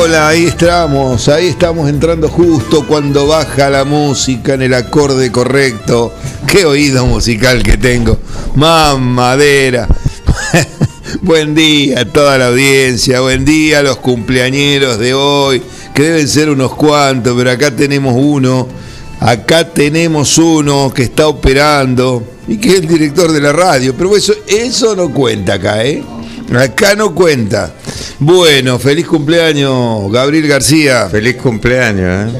hola, ahí estamos, ahí estamos entrando justo cuando baja la música en el acorde correcto. Qué oído musical que tengo. Mamadera. buen día a toda la audiencia, buen día a los cumpleañeros de hoy, que deben ser unos cuantos, pero acá tenemos uno, acá tenemos uno que está operando y que es el director de la radio, pero eso, eso no cuenta acá, ¿eh? Acá no cuenta. Bueno, feliz cumpleaños, Gabriel García. Feliz cumpleaños, ¿eh?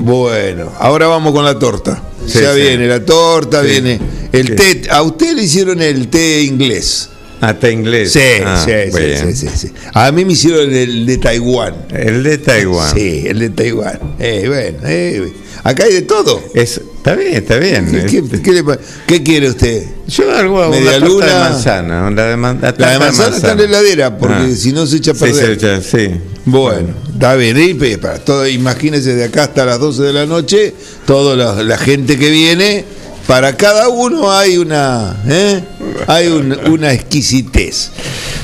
Bueno, ahora vamos con la torta. Sí, ya sí. viene la torta, Sí. viene el té. A usted le hicieron el té inglés. Hasta inglés. Sí, Ah, sí, sí, sí, sí, sí. A mí me hicieron el de Taiwán. El de Taiwán. Sí, el de Taiwán. Eh, bueno, eh, acá hay de todo. Es, está bien, está bien. ¿Qué, qué- qué le pa- qué quiere usted? Yo algo Media una luna. de manzana. La de, man- La de tarta manzana está en la heladera, porque Ah. si no se echa a Sí, se perder. echa, sí. Bueno, está bien, y para todo, imagínense de acá hasta las 12 de la noche, toda la, la gente que viene, para cada uno hay una, ¿eh? hay un- una exquisitez.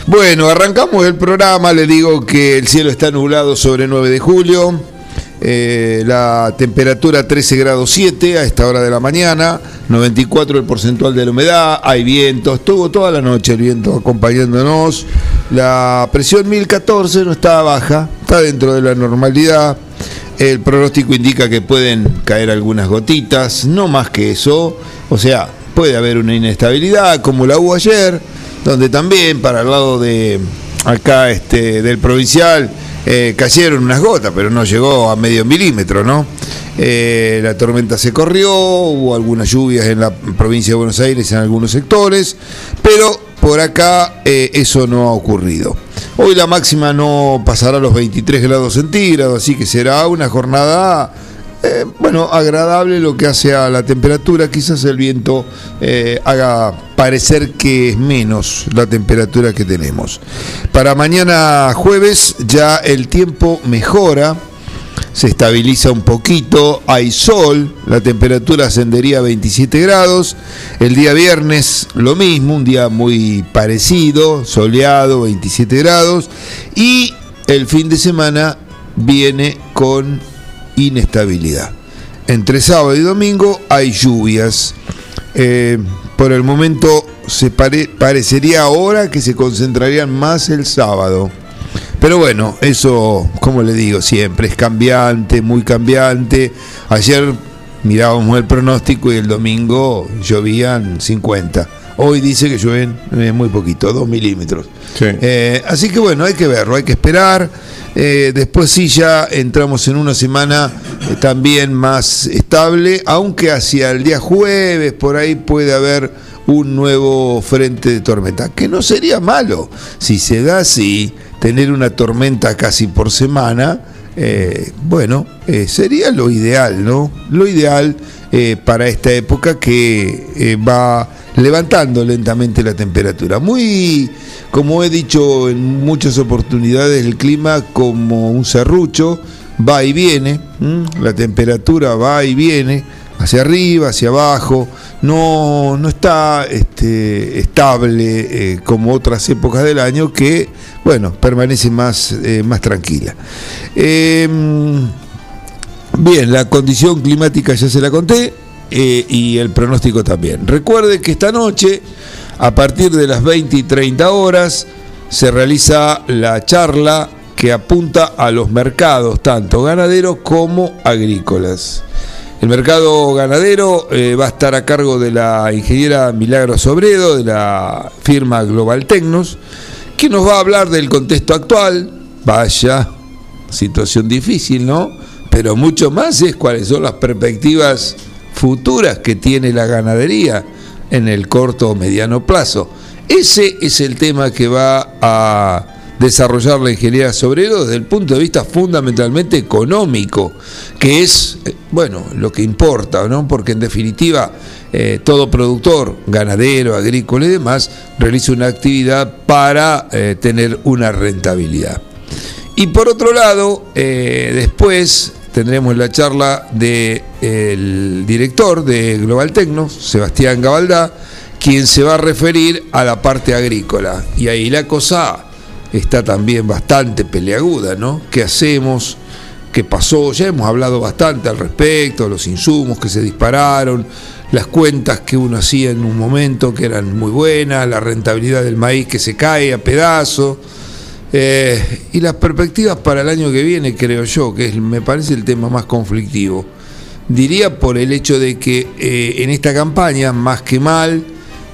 Bueno, arrancamos el programa, le digo que el cielo está nublado sobre 9 de julio, eh, la temperatura 13 grados 7 a esta hora de la mañana, 94 el porcentual de la humedad, hay viento, estuvo toda la noche el viento acompañándonos, la presión 1014 no está baja, está dentro de la normalidad, el pronóstico indica que pueden caer algunas gotitas, no más que eso, o sea, puede haber una inestabilidad como la hubo ayer, donde también para el lado de acá este del provincial eh, cayeron unas gotas, pero no llegó a medio milímetro, ¿no? Eh, la tormenta se corrió, hubo algunas lluvias en la provincia de Buenos Aires en algunos sectores, pero por acá eh, eso no ha ocurrido. Hoy la máxima no pasará a los 23 grados centígrados, así que será una jornada eh, bueno, agradable lo que hace a la temperatura, quizás el viento eh, haga parecer que es menos la temperatura que tenemos. Para mañana jueves ya el tiempo mejora, se estabiliza un poquito, hay sol, la temperatura ascendería a 27 grados, el día viernes lo mismo, un día muy parecido, soleado, 27 grados, y el fin de semana viene con inestabilidad. Entre sábado y domingo hay lluvias. Eh, por el momento se pare- parecería ahora que se concentrarían más el sábado. Pero bueno, eso, como le digo siempre, es cambiante, muy cambiante. Ayer mirábamos el pronóstico y el domingo llovían 50. Hoy dice que llueven eh, muy poquito, 2 milímetros. Sí. Eh, así que bueno, hay que verlo, hay que esperar. Eh, después sí ya entramos en una semana eh, también más estable, aunque hacia el día jueves por ahí puede haber un nuevo frente de tormenta, que no sería malo si se da así, tener una tormenta casi por semana. eh, bueno, sería lo ideal, ¿no? Lo ideal para esta época que va levantando lentamente la temperatura. Muy, como he dicho en muchas oportunidades, el clima como un serrucho, va y viene, la temperatura va y viene, hacia arriba, hacia abajo, no, no está este, estable eh, como otras épocas del año que, bueno, permanece más, eh, más tranquila. Em, Bien, la condición climática ya se la conté eh, y el pronóstico también. Recuerde que esta noche, a partir de las 20 y 30 horas, se realiza la charla que apunta a los mercados, tanto ganaderos como agrícolas. El mercado ganadero eh, va a estar a cargo de la ingeniera Milagro Sobredo, de la firma Global Tecnos, que nos va a hablar del contexto actual. Vaya, situación difícil, ¿no? Pero mucho más es cuáles son las perspectivas futuras que tiene la ganadería en el corto o mediano plazo. Ese es el tema que va a desarrollar la ingeniería Sobrero desde el punto de vista fundamentalmente económico, que es, eh, bueno, lo que importa, ¿no? Porque en definitiva eh, todo productor, ganadero, agrícola y demás, realiza una actividad para eh, tener una rentabilidad. Y por otro lado, después tendremos la charla del director de Global Tecno, Sebastián Gabaldá, quien se va a referir a la parte agrícola. Y ahí la cosa está también bastante peleaguda, ¿no? ¿Qué hacemos? ¿Qué pasó? Ya hemos hablado bastante al respecto, los insumos que se dispararon, las cuentas que uno hacía en un momento que eran muy buenas, la rentabilidad del maíz que se cae a pedazos. Eh, y las perspectivas para el año que viene, creo yo, que me parece el tema más conflictivo. Diría por el hecho de que eh, en esta campaña, más que mal,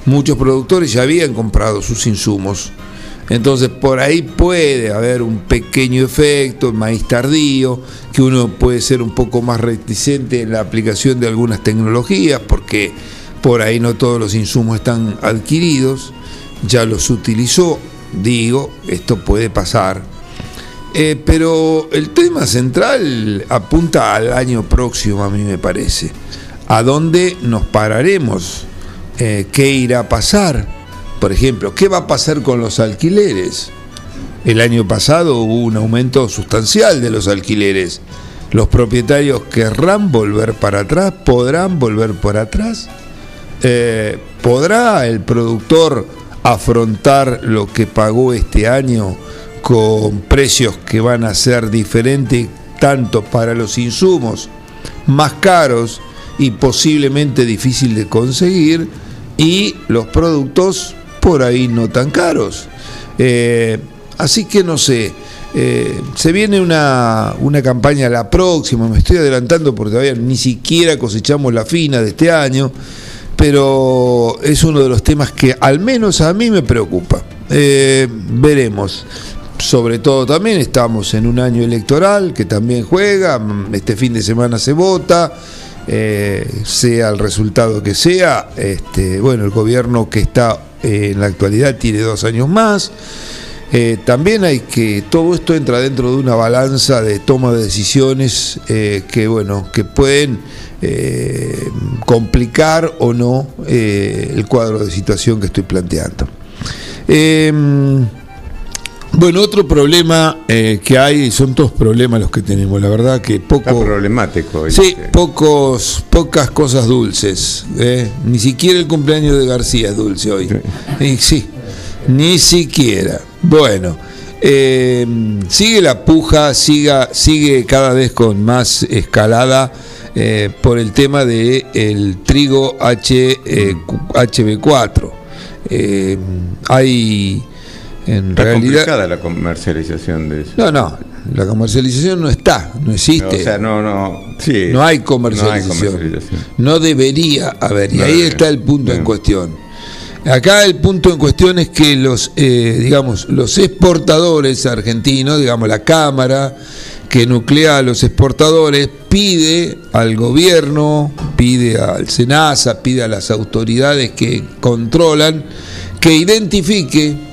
muchos productores ya habían comprado sus insumos. Entonces por ahí puede haber un pequeño efecto, maíz tardío, que uno puede ser un poco más reticente en la aplicación de algunas tecnologías, porque por ahí no todos los insumos están adquiridos, ya los utilizó, digo, esto puede pasar. Eh, pero el tema central apunta al año próximo, a mí me parece. ¿A dónde nos pararemos? Eh, ¿Qué irá a pasar? Por ejemplo, ¿qué va a pasar con los alquileres? El año pasado hubo un aumento sustancial de los alquileres. ¿Los propietarios querrán volver para atrás? ¿Podrán volver para atrás? Eh, ¿Podrá el productor afrontar lo que pagó este año con precios que van a ser diferentes tanto para los insumos más caros y posiblemente difícil de conseguir y los productos por ahí no tan caros. Eh, así que no sé, eh, se viene una, una, campaña la próxima, me estoy adelantando porque todavía ni siquiera cosechamos la fina de este año, pero es uno de los temas que al menos a mí me preocupa. Eh, veremos. Sobre todo también estamos en un año electoral que también juega, este fin de semana se vota. sea el resultado que sea, este, bueno, el gobierno que está eh, en la actualidad tiene dos años más. Eh, también hay que, todo esto entra dentro de una balanza de toma de decisiones eh, que, bueno, que pueden complicar o no el cuadro de situación que estoy planteando. Em, bueno, otro problema que hay, son todos problemas los que tenemos, la verdad que poco... problemático. Sí, pocos, pocas cosas dulces. Ni siquiera el cumpleaños de García es dulce hoy. Sí, ni siquiera. Bueno, sigue la puja, siga, sigue cada vez con más escalada por el tema del el trigo H, HB4. hay en está realidad complicada la comercialización de eso. No, no, la comercialización no está, no existe. O sea, no, no, sí, no hay comercialización. No, hay comercialización. no debería haber, y no ahí está el punto en cuestión. Acá el punto en cuestión es que los, eh, digamos, los exportadores argentinos, digamos, la Cámara que nuclea a los exportadores, pide al gobierno, pide al SENASA, pide a las autoridades que controlan, que identifique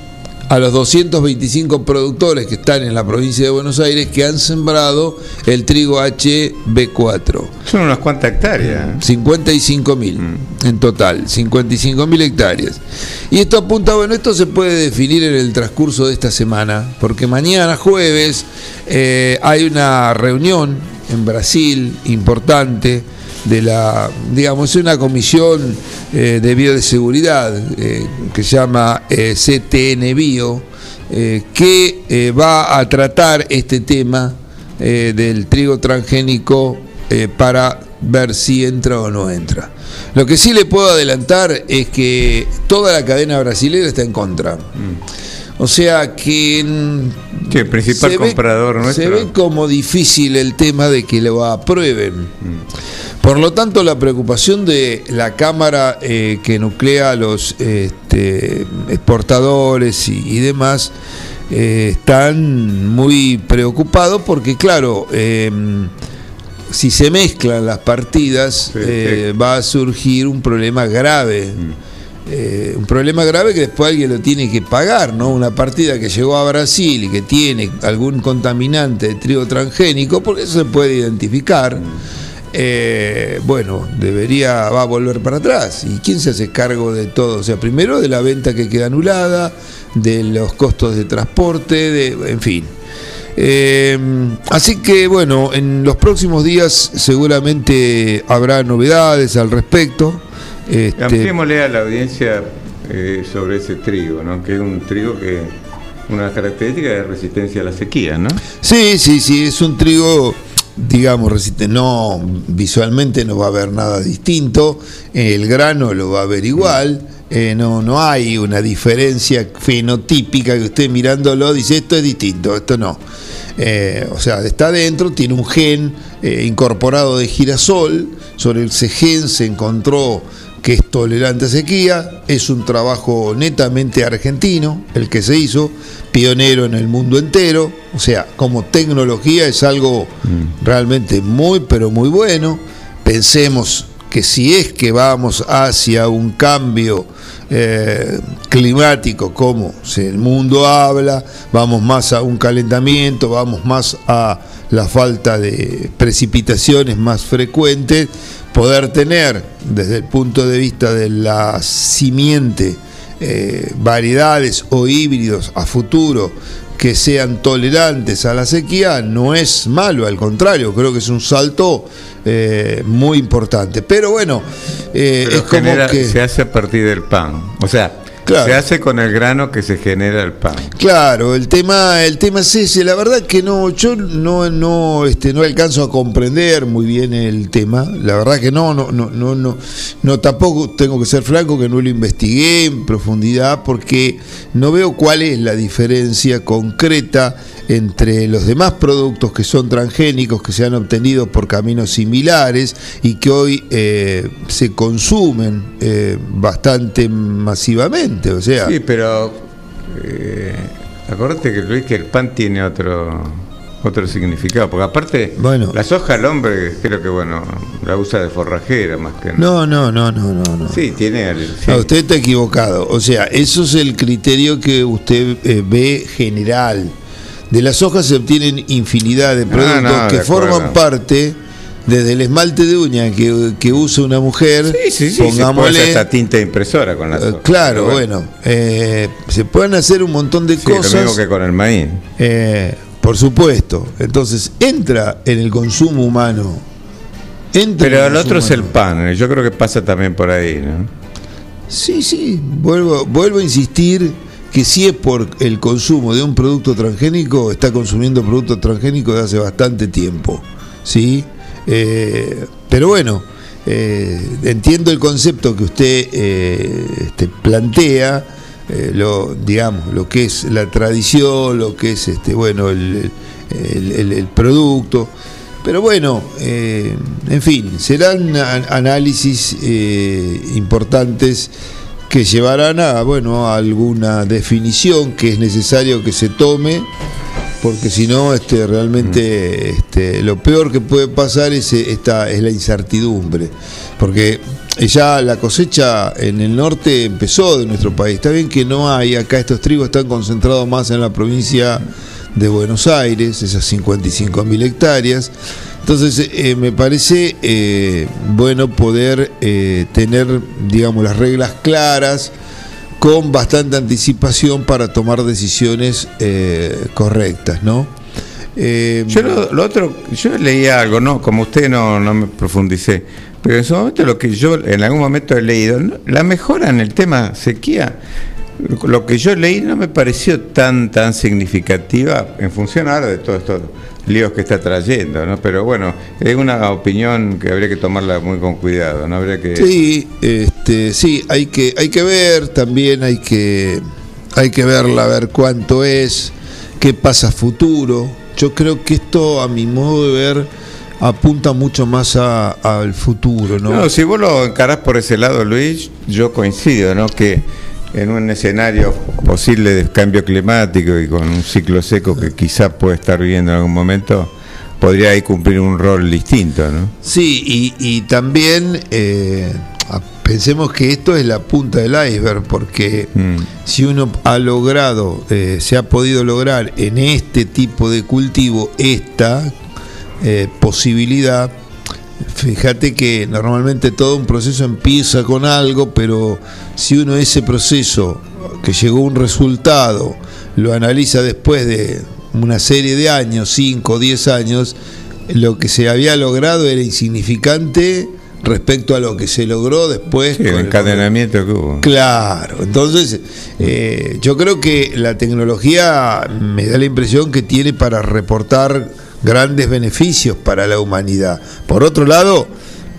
a los 225 productores que están en la provincia de Buenos Aires que han sembrado el trigo HB4. Son unas cuantas hectáreas. 55 mil mm. en total, 55 mil hectáreas. Y esto apunta, bueno, esto se puede definir en el transcurso de esta semana, porque mañana jueves eh, hay una reunión en Brasil importante de la, digamos, una comisión eh, de bioseguridad eh, que se llama eh, CTN Bio, eh, que va a tratar este tema del trigo transgénico para ver si entra o no entra. Lo que sí le puedo adelantar es que toda la cadena brasileña está en contra. Mm. O sea que. Sí, el principal comprador ve, nuestro. Se ve como difícil el tema de que lo aprueben. Mm. Por lo tanto, la preocupación de la Cámara eh, que nuclea a los este, exportadores y, y demás eh, están muy preocupados porque, claro, eh, si se mezclan las partidas, sí, sí. va a surgir un problema grave. Mm. Eh, un problema grave que después alguien lo tiene que pagar, ¿no? Una partida que llegó a Brasil y que tiene algún contaminante de trigo transgénico, porque eso se puede identificar. Eh, bueno, debería, va a volver para atrás. ¿Y quién se hace cargo de todo? O sea, primero de la venta que queda anulada, de los costos de transporte, de, en fin. Eh, así que bueno, en los próximos días seguramente habrá novedades al respecto. Este... Ampliémosle a la audiencia eh, sobre ese trigo, ¿no? que es un trigo que una característica de resistencia a la sequía, ¿no? Sí, sí, sí, es un trigo digamos, resistente. No, visualmente no va a haber nada distinto, el grano lo va a ver igual, eh, no, no hay una diferencia fenotípica que usted mirándolo dice esto es distinto, esto no. Eh, o sea, está dentro, tiene un gen eh, incorporado de girasol, sobre ese gen se encontró que es tolerante a sequía, es un trabajo netamente argentino, el que se hizo, pionero en el mundo entero, o sea, como tecnología es algo mm. realmente muy, pero muy bueno. Pensemos que si es que vamos hacia un cambio eh, climático como el mundo habla, vamos más a un calentamiento, vamos más a la falta de precipitaciones más frecuentes, poder tener desde el punto de vista de la simiente eh, variedades o híbridos a futuro que sean tolerantes a la sequía no es malo, al contrario, creo que es un salto eh, muy importante. Pero bueno, eh, es como que... Se hace a partir del pan. O sea, se hace con el grano que se genera el pan. Claro, el tema, el tema es ese. La verdad que no, yo no, no, este, no alcanzo a comprender muy bien el tema. La verdad que no, no, no, no, no, no. Tampoco tengo que ser franco que no lo investigué en profundidad porque no veo cuál es la diferencia concreta entre los demás productos que son transgénicos, que se han obtenido por caminos similares y que hoy eh, se consumen eh, bastante masivamente. O sea, sí, pero eh, acuérdate que Luis que el pan tiene otro otro significado, porque aparte bueno, la soja al hombre creo que bueno la usa de forrajera más que no. No, no, no, no, no. Sí, tiene. usted está equivocado. O sea, eso es el criterio que usted ve general de las hojas se obtienen infinidad de productos que forman parte desde el esmalte de uña que, usa una mujer, sí, sí, sí, pongámosle esta tinta impresora con las eh, hojas. Claro, bueno, eh, se pueden hacer un montón de cosas. Lo mismo que con el maíz. Eh, por supuesto. Entonces entra en el consumo humano. Pero el, otro es el pan. Yo creo que pasa también por ahí, ¿no? Sí, sí. Vuelvo, vuelvo a insistir que si es por el consumo de un producto transgénico, está consumiendo producto transgénico de hace bastante tiempo. ¿sí? Eh, pero bueno, eh, entiendo el concepto que usted eh, este, plantea, lo, digamos, lo que es la tradición, lo que es este, bueno, el, el producto. Pero bueno, en fin, serán análisis importantes que llevarán a, bueno, alguna definición que es necesario que se tome, porque si no, este, realmente este, lo peor que puede pasar es, esta, es la incertidumbre, porque ya la cosecha en el norte empezó de nuestro país. Está bien que no hay, acá estos trigos están concentrados más en la provincia de Buenos Aires, esas 55 mil hectáreas, entonces, eh, me parece eh, bueno poder eh, tener, digamos, las reglas claras con bastante anticipación para tomar decisiones correctas, ¿no? yo lo, otro, yo leía algo, ¿no? Como usted no, no me profundicé, pero en su momento lo que yo en algún momento he leído, la mejora en el tema sequía, lo que yo leí no me pareció tan tan significativa en función ahora de todo esto líos que está trayendo, ¿no? Pero bueno, es una opinión que habría que tomarla muy con cuidado, ¿no? Habría que Sí, este, sí, hay que hay que ver también hay que hay que verla, a ver cuánto es, qué pasa futuro. Yo creo que esto a mi modo de ver apunta mucho más al futuro, ¿no? No, si vos lo encarás por ese lado, Luis, yo coincido, ¿no? Que en un escenario posible de cambio climático y con un ciclo seco que quizás puede estar viviendo en algún momento, podría ahí cumplir un rol distinto, ¿no? Sí, y, también eh, pensemos que esto es la punta del iceberg, porque mm. si uno ha logrado, eh, se ha podido lograr en este tipo de cultivo esta eh, posibilidad, Fíjate que normalmente todo un proceso empieza con algo, pero si uno ese proceso que llegó a un resultado lo analiza después de una serie de años, 5 o 10 años, lo que se había logrado era insignificante respecto a lo que se logró después. Sí, el encadenamiento que hubo. Claro, entonces eh, yo creo que la tecnología me da la impresión que tiene para reportar grandes beneficios para la humanidad. Por otro lado,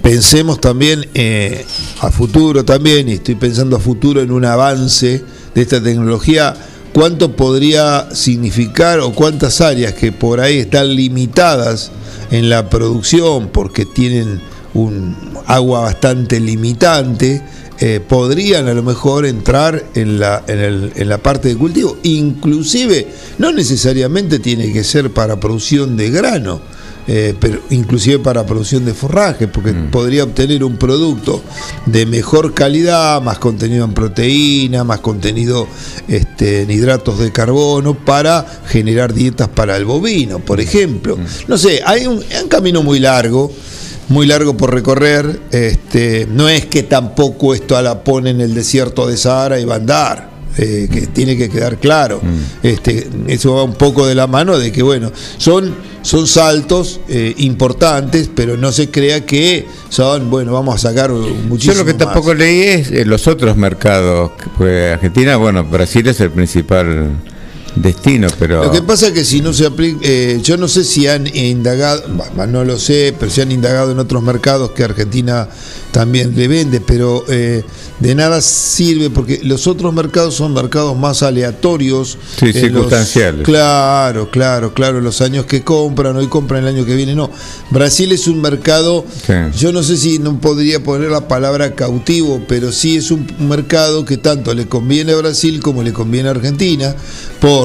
pensemos también eh, a futuro también, y estoy pensando a futuro en un avance de esta tecnología, cuánto podría significar o cuántas áreas que por ahí están limitadas en la producción porque tienen un agua bastante limitante, eh, podrían a lo mejor entrar en la, en, el, en la parte de cultivo. Inclusive, no necesariamente tiene que ser para producción de grano, eh, pero inclusive para producción de forraje, porque mm. podría obtener un producto de mejor calidad, más contenido en proteína, más contenido este, en hidratos de carbono, para generar dietas para el bovino, por ejemplo. Mm. No sé, hay un, hay un camino muy largo muy largo por recorrer. Este, no es que tampoco esto a la pone en el desierto de Sahara y va a andar. Eh, que tiene que quedar claro. Mm. Este, eso va un poco de la mano de que, bueno, son, son saltos eh, importantes, pero no se crea que son, bueno, vamos a sacar muchísimo. Yo lo que tampoco leí es eh, los otros mercados. Argentina, bueno, Brasil es el principal destino, pero... Lo que pasa es que si no se aplica, eh, yo no sé si han indagado, no lo sé, pero si han indagado en otros mercados que Argentina también le vende, pero eh, de nada sirve porque los otros mercados son mercados más aleatorios. Sí, circunstanciales. claro, claro, claro, los años que compran, hoy compran el año que viene, no. Brasil es un mercado, yo no sé si no podría poner la palabra cautivo, pero sí es un mercado que tanto le conviene a Brasil como le conviene a Argentina, por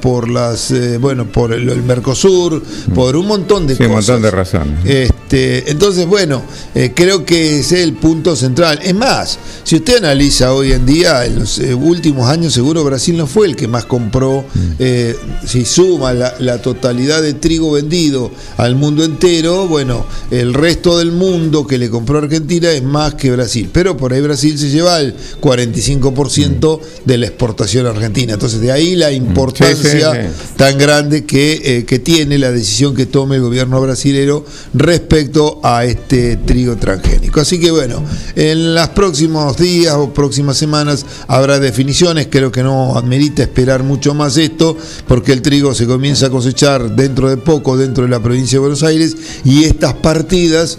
por las, eh, bueno, por el, Mercosur, por un montón de sí, cosas. un montón de razones. Este, entonces, bueno, eh, creo que ese es el punto central. Es más, si usted analiza hoy en día, en los eh, últimos años seguro Brasil no fue el que más compró, mm. si suma la, la, totalidad de trigo vendido al mundo entero, bueno, el resto del mundo que le compró Argentina es más que Brasil, pero por ahí Brasil se lleva el 45% mm. de la exportación argentina. Entonces, de ahí la importancia tan grande que, eh, que, tiene la decisión que tome el gobierno brasilero respecto a este trigo transgénico. Así que bueno, en los próximos días o próximas semanas habrá definiciones, creo que no amerita esperar mucho más esto, porque el trigo se comienza a cosechar dentro de poco dentro de la provincia de Buenos Aires y estas partidas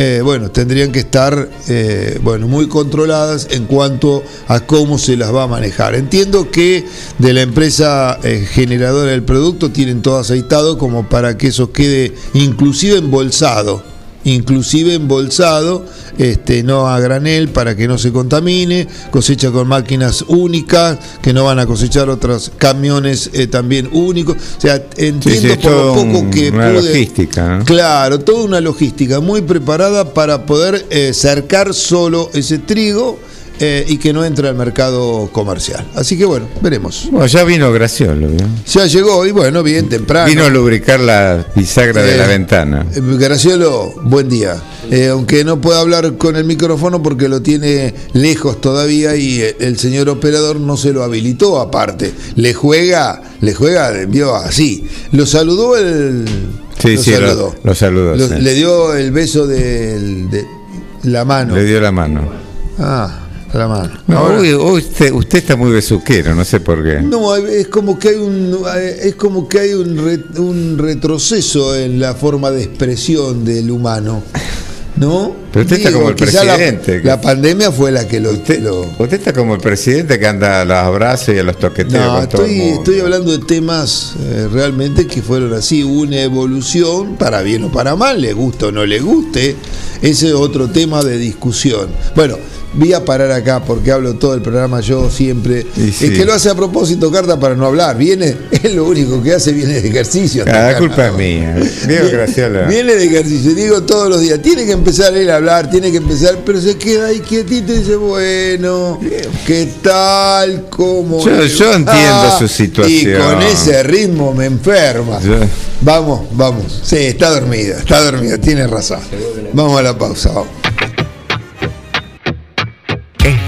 eh, bueno, tendrían que estar eh, bueno, muy controladas en cuanto a cómo se las va a manejar. Entiendo que de la empresa eh, generadora del producto tienen todo aceitado como para que eso quede inclusive embolsado inclusive embolsado, este, no a granel para que no se contamine, cosecha con máquinas únicas, que no van a cosechar otros camiones eh, también únicos. O sea, entiendo por lo poco que una logística. Claro, toda una logística muy preparada para poder eh, cercar solo ese trigo eh, y que no entra al mercado comercial. Así que bueno, veremos. Bueno, ya vino Graciolo. Ya llegó y bueno, bien temprano. Vino a lubricar la bisagra de la eh, ventana. Eh, Graciolo, buen día. aunque no pueda hablar con el micrófono porque lo tiene lejos todavía y el señor operador no se lo habilitó aparte. Le juega, le juega, vio así. Lo saludó el... Sí, lo sí, saludó. Lo, saludó. Le dio el beso de la mano. Le dio la mano. Ah. No, hoy, usted, está muy besuquero, no sé por qué. No, es como que hay un es como que hay un, un retroceso en la forma de expresión del humano. ¿No? Pero usted está como el presidente. La, pandemia fue la que lo usted, usted, está como el presidente que anda a los abrazos y a los toqueteos. No, estoy, estoy hablando de temas eh, realmente que fueron así, una evolución, para bien o para mal, le guste o no le guste. Ese es otro tema de discusión. Bueno, voy a parar acá porque hablo todo el programa yo siempre. Es que lo hace a propósito, Carta, para no hablar. Viene, es lo único que hace, viene de ejercicio. La ah, culpa es mía. Viene de ejercicio, digo todos los días. Tiene que empezar él a hablar, tiene que empezar, pero se queda ahí quietito y dice, bueno, ¿qué tal? ¿Cómo? Yo, entiendo su situación. Y con ese ritmo me enferma. Vamos, vamos. Sí, está dormida, está dormida, tiene razón. Vamos a la pausa, vamos.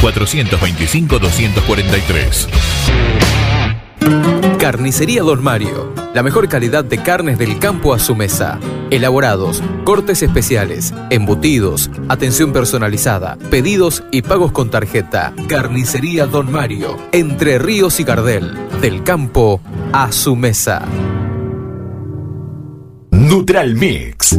425 243. Carnicería Don Mario. La mejor calidad de carnes del campo a su mesa. Elaborados, cortes especiales, embutidos, atención personalizada, pedidos y pagos con tarjeta. Carnicería Don Mario. Entre Ríos y Gardel. Del campo a su mesa. Neutral Mix.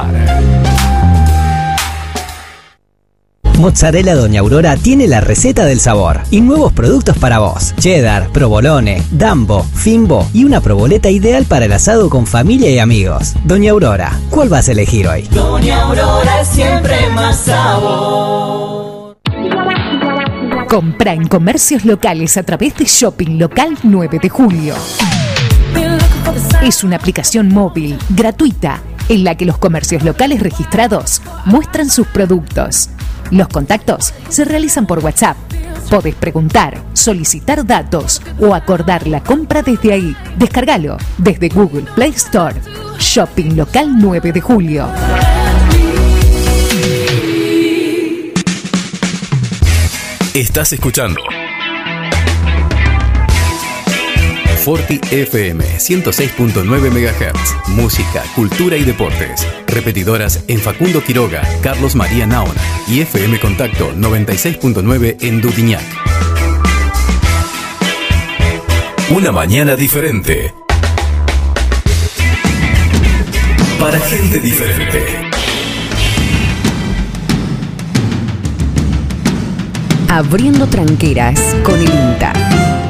Mozzarella Doña Aurora tiene la receta del sabor y nuevos productos para vos. Cheddar, provolone, dambo, fimbo y una proboleta ideal para el asado con familia y amigos. Doña Aurora, ¿cuál vas a elegir hoy? Doña Aurora siempre más sabor. Compra en comercios locales a través de Shopping Local 9 de Julio. Es una aplicación móvil, gratuita, en la que los comercios locales registrados muestran sus productos. Los contactos se realizan por WhatsApp. Podés preguntar, solicitar datos o acordar la compra desde ahí. Descárgalo desde Google Play Store. Shopping Local 9 de Julio. Estás escuchando Forti FM 106.9 MHz. Música, cultura y deportes. Repetidoras en Facundo Quiroga, Carlos María Naona y FM Contacto 96.9 en Dudiñac. Una mañana diferente. Para gente diferente. Abriendo tranqueras con el INTA.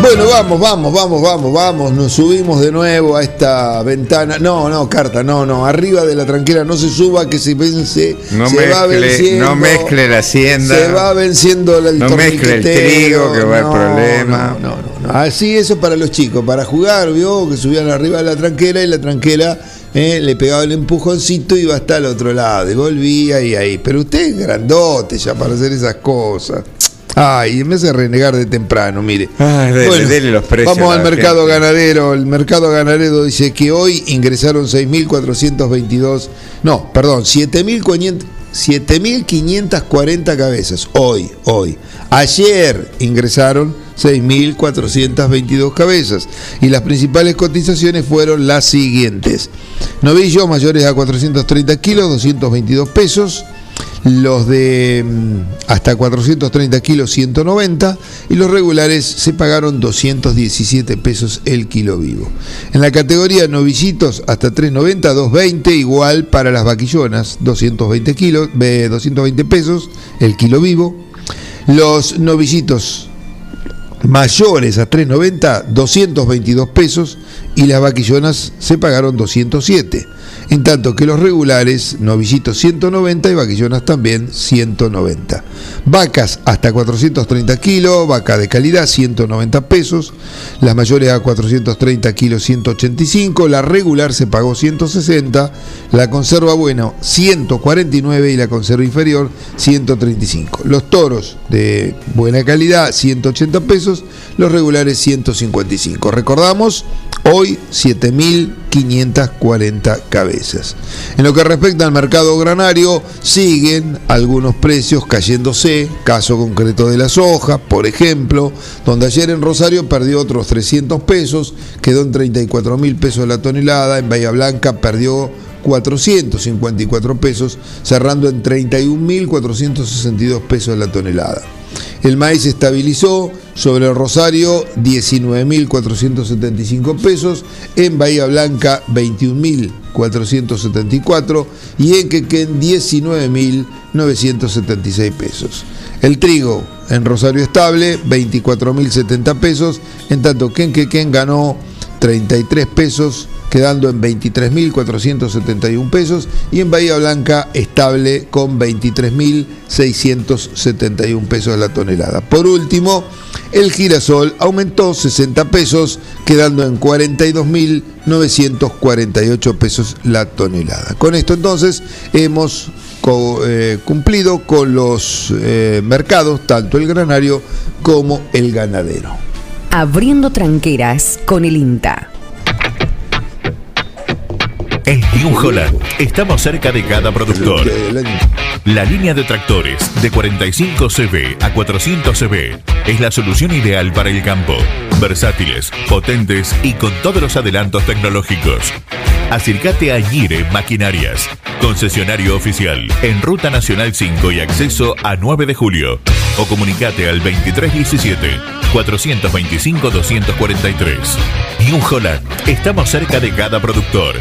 Bueno, vamos, vamos, vamos, vamos, vamos. Nos subimos de nuevo a esta ventana. No, no, carta, no, no. Arriba de la tranquera no se suba, que se vence. No, se mezcle, va venciendo. no mezcle la hacienda. Se va venciendo el No mezcle el trigo, que va No, haber problema. No, no, no, no. Así eso para los chicos, para jugar, vio, que subían arriba de la tranquera y la tranquera eh, le pegaba el empujoncito y iba hasta el otro lado. Y volvía y ahí. Pero usted es grandote ya para hacer esas cosas. Ay, me hace renegar de temprano, mire. Ay, dele- dele los precios Vamos al mercado gente. ganadero. El mercado ganadero dice que hoy ingresaron 6.422, no, perdón, 7.500 7.540 cabezas. Hoy, hoy. Ayer ingresaron 6.422 cabezas. Y las principales cotizaciones fueron las siguientes. Novillos mayores a 430 kilos, 222 pesos los de mm, hasta 430 kilos 190 y los regulares se pagaron 217 pesos el kilo vivo. En la categoría novillitos hasta 390, 220 igual para las vaquillonas, 220 kilos, eh, 220 pesos el kilo vivo. Los novillitos mayores a 390, 222 pesos y las vaquillonas se pagaron 207. En tanto que los regulares, novillitos 190 y vaquillonas también 190. Vacas hasta 430 kilos, vaca de calidad 190 pesos, las mayores a 430 kilos 185, la regular se pagó 160, la conserva buena 149 y la conserva inferior 135. Los toros de buena calidad 180 pesos, los regulares 155. Recordamos, hoy 7.540 cabezas. En lo que respecta al mercado granario, siguen algunos precios cayéndose, caso concreto de la soja, por ejemplo, donde ayer en Rosario perdió otros 300 pesos, quedó en 34 mil pesos la tonelada, en Bahía Blanca perdió 454 pesos, cerrando en 31.462 pesos la tonelada. El maíz estabilizó sobre el Rosario 19.475 pesos, en Bahía Blanca 21.474 y en Quequén 19.976 pesos. El trigo en Rosario estable 24.070 pesos, en tanto que en Quequén ganó 33 pesos quedando en 23.471 pesos y en Bahía Blanca estable con 23.671 pesos la tonelada. Por último, el girasol aumentó 60 pesos quedando en 42.948 pesos la tonelada. Con esto entonces hemos eh, cumplido con los eh, mercados, tanto el granario como el ganadero. Abriendo tranqueras con el INTA. En New Holland estamos cerca de cada productor. La línea de tractores de 45 cb a 400 cb es la solución ideal para el campo. Versátiles, potentes y con todos los adelantos tecnológicos. Acércate a Gire Maquinarias, concesionario oficial en Ruta Nacional 5 y acceso a 9 de julio. O comunicate al 2317 425 243. New Holland, estamos cerca de cada productor.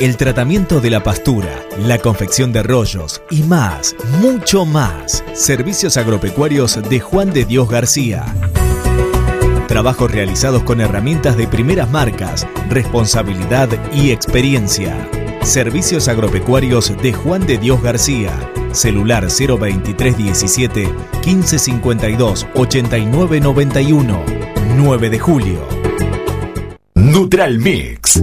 El tratamiento de la pastura, la confección de rollos y más, mucho más. Servicios agropecuarios de Juan de Dios García. Trabajos realizados con herramientas de primeras marcas, responsabilidad y experiencia. Servicios agropecuarios de Juan de Dios García. Celular 02317 1552 8991. 9 de julio. Neutral Mix.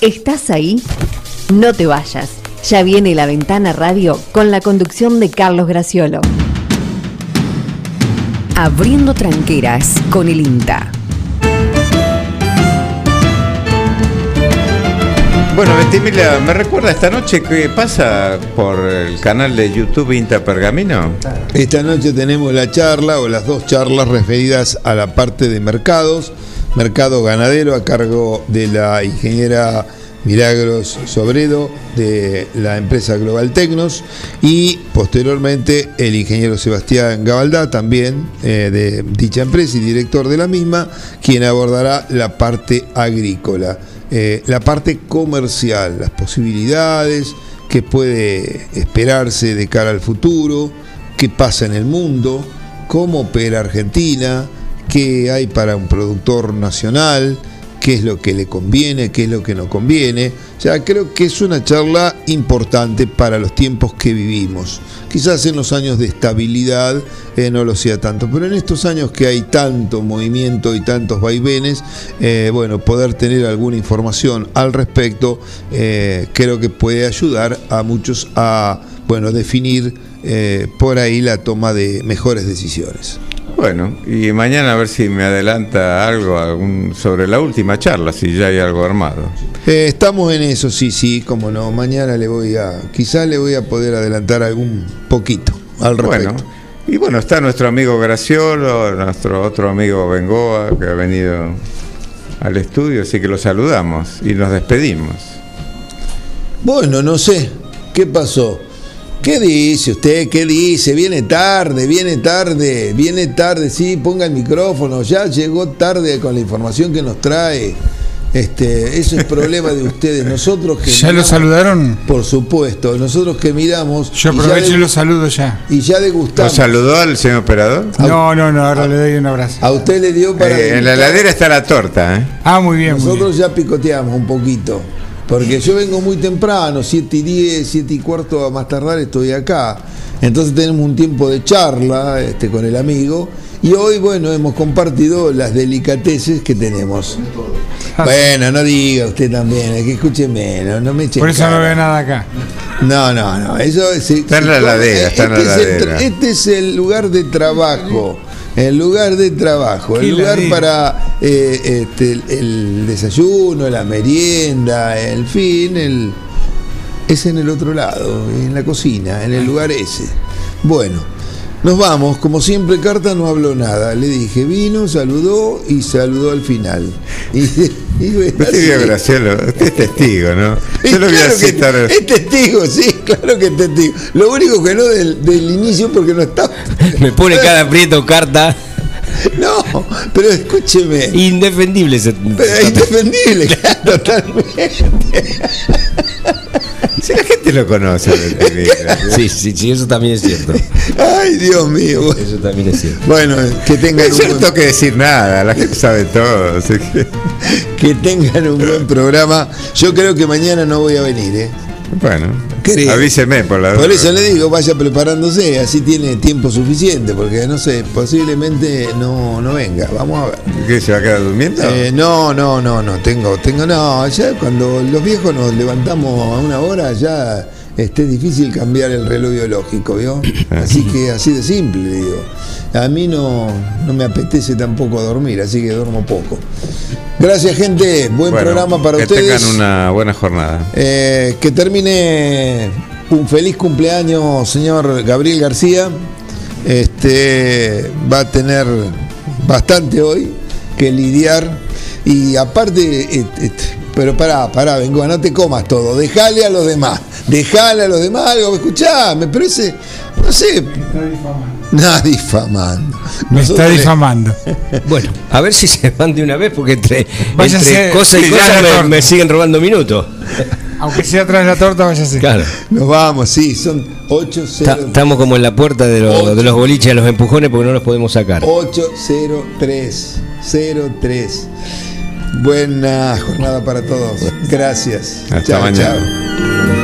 ¿Estás ahí? No te vayas. Ya viene la ventana radio con la conducción de Carlos Graciolo. Abriendo tranqueras con el INTA. Bueno, Ventimiglia, ¿me recuerda esta noche qué pasa por el canal de YouTube Inta Pergamino? Esta noche tenemos la charla o las dos charlas referidas a la parte de mercados, mercado ganadero a cargo de la ingeniera Milagros Sobredo de la empresa Global Tecnos y posteriormente el ingeniero Sebastián Gabaldá, también eh, de dicha empresa y director de la misma, quien abordará la parte agrícola, eh, la parte comercial, las posibilidades que puede esperarse de cara al futuro, qué pasa en el mundo, cómo opera Argentina, qué hay para un productor nacional, qué es lo que le conviene, qué es lo que no conviene. O sea, creo que es una charla importante para los tiempos que vivimos. Quizás en los años de estabilidad eh, no lo sea tanto, pero en estos años que hay tanto movimiento y tantos vaivenes, eh, bueno, poder tener alguna información al respecto eh, creo que puede ayudar a muchos a, bueno, definir por ahí la toma de mejores decisiones. Bueno, y mañana a ver si me adelanta algo algún, sobre la última charla, si ya hay algo armado. Eh, estamos en eso, sí, sí, como no. Mañana le voy a, quizás le voy a poder adelantar algún poquito al respecto. Bueno, y bueno, está nuestro amigo Graciolo, nuestro otro amigo Bengoa, que ha venido al estudio, así que lo saludamos y nos despedimos. Bueno, no sé, ¿qué pasó? ¿Qué dice usted? ¿Qué dice? Viene tarde, viene tarde, viene tarde, sí, ponga el micrófono, ya llegó tarde con la información que nos trae. Este, eso es problema de ustedes. Nosotros que ¿Ya lo saludaron? Por supuesto, nosotros que miramos. Yo aprovecho y, lo saludo ya. Y ya degustamos. ¿Lo saludó al señor operador? No, no, no, ahora le doy un abrazo. A usted le dio para. Eh, en la heladera está la torta, ¿eh? Ah, muy bien. Nosotros muy ya picoteamos un poquito. Porque yo vengo muy temprano, 7 y 10, 7 y cuarto a más tardar estoy acá. Entonces tenemos un tiempo de charla este, con el amigo y hoy, bueno, hemos compartido las delicateces que tenemos. Bueno, no diga usted también, es que escúcheme, no, no me eche Por eso cara. no veo nada acá. No, no, no, eso es... Está en la heladera, está en la este es el heladera. tra- este es el lugar de trabajo, el lugar de trabajo, el lugar para eh, este, el, el desayuno, la merienda, el fin, el, es en el otro lado, en la cocina, en el lugar ese. Bueno, nos vamos, como siempre Carta no habló nada, le dije, vino, saludó y saludó al final. Y, y bueno, Usted vio es testigo, ¿no? Y Yo lo voy a claro citar. es testigo, sí, claro que es testigo. Lo único que no del, del inicio porque no está. Me pone cada aprieto carta. No, pero escúcheme. Indefendible ese. Pero es indefendible, claro, totalmente. Si la gente lo conoce, Sí, sí, sí, eso también es cierto. Ay, Dios mío. Eso también es cierto. Bueno, que tengan un Yo no buen, tengo que decir nada, la gente sabe todo. así que- que tengan un buen programa. Yo creo que mañana no voy a venir, ¿eh? Bueno, avíseme por la Por eso le digo, vaya preparándose, así tiene tiempo suficiente, porque no sé, posiblemente no, no venga. Vamos a ver. ¿Qué, se va a quedar durmiendo? Eh, no, no, no, no, tengo, tengo, no, ya cuando los viejos nos levantamos a una hora ya este, es difícil cambiar el reloj biológico, ¿vio? Así que así de simple, le digo. A mí no, no me apetece tampoco dormir, así que duermo poco. Gracias, gente. Buen Bueno, programa para que ustedes. tengan una buena jornada. Eh, que termine un feliz cumpleaños, señor Gabriel García. Este va a tener bastante hoy que lidiar. Y aparte, et- et- pero pará, pará, vengo, no te comas todo, dejale a los demás, dejale a los demás algo, escuchame, pero ese, no sé, nada difamando. Me está Nosotros- difamando. Bueno, a ver si se van de una vez, porque entre, Váyase, entre cosa y cosa me, me siguen robando minutos. Aunque sea atrás de la torta, váyase. Claro. Nos vamos, sí, son 8 Ta- Estamos como en la puerta de, los- de los boliches, de los empujones, porque no los podemos sacar. 803 03. Buena jornada para todos. Gracias. Hasta Chao, mañana. chao.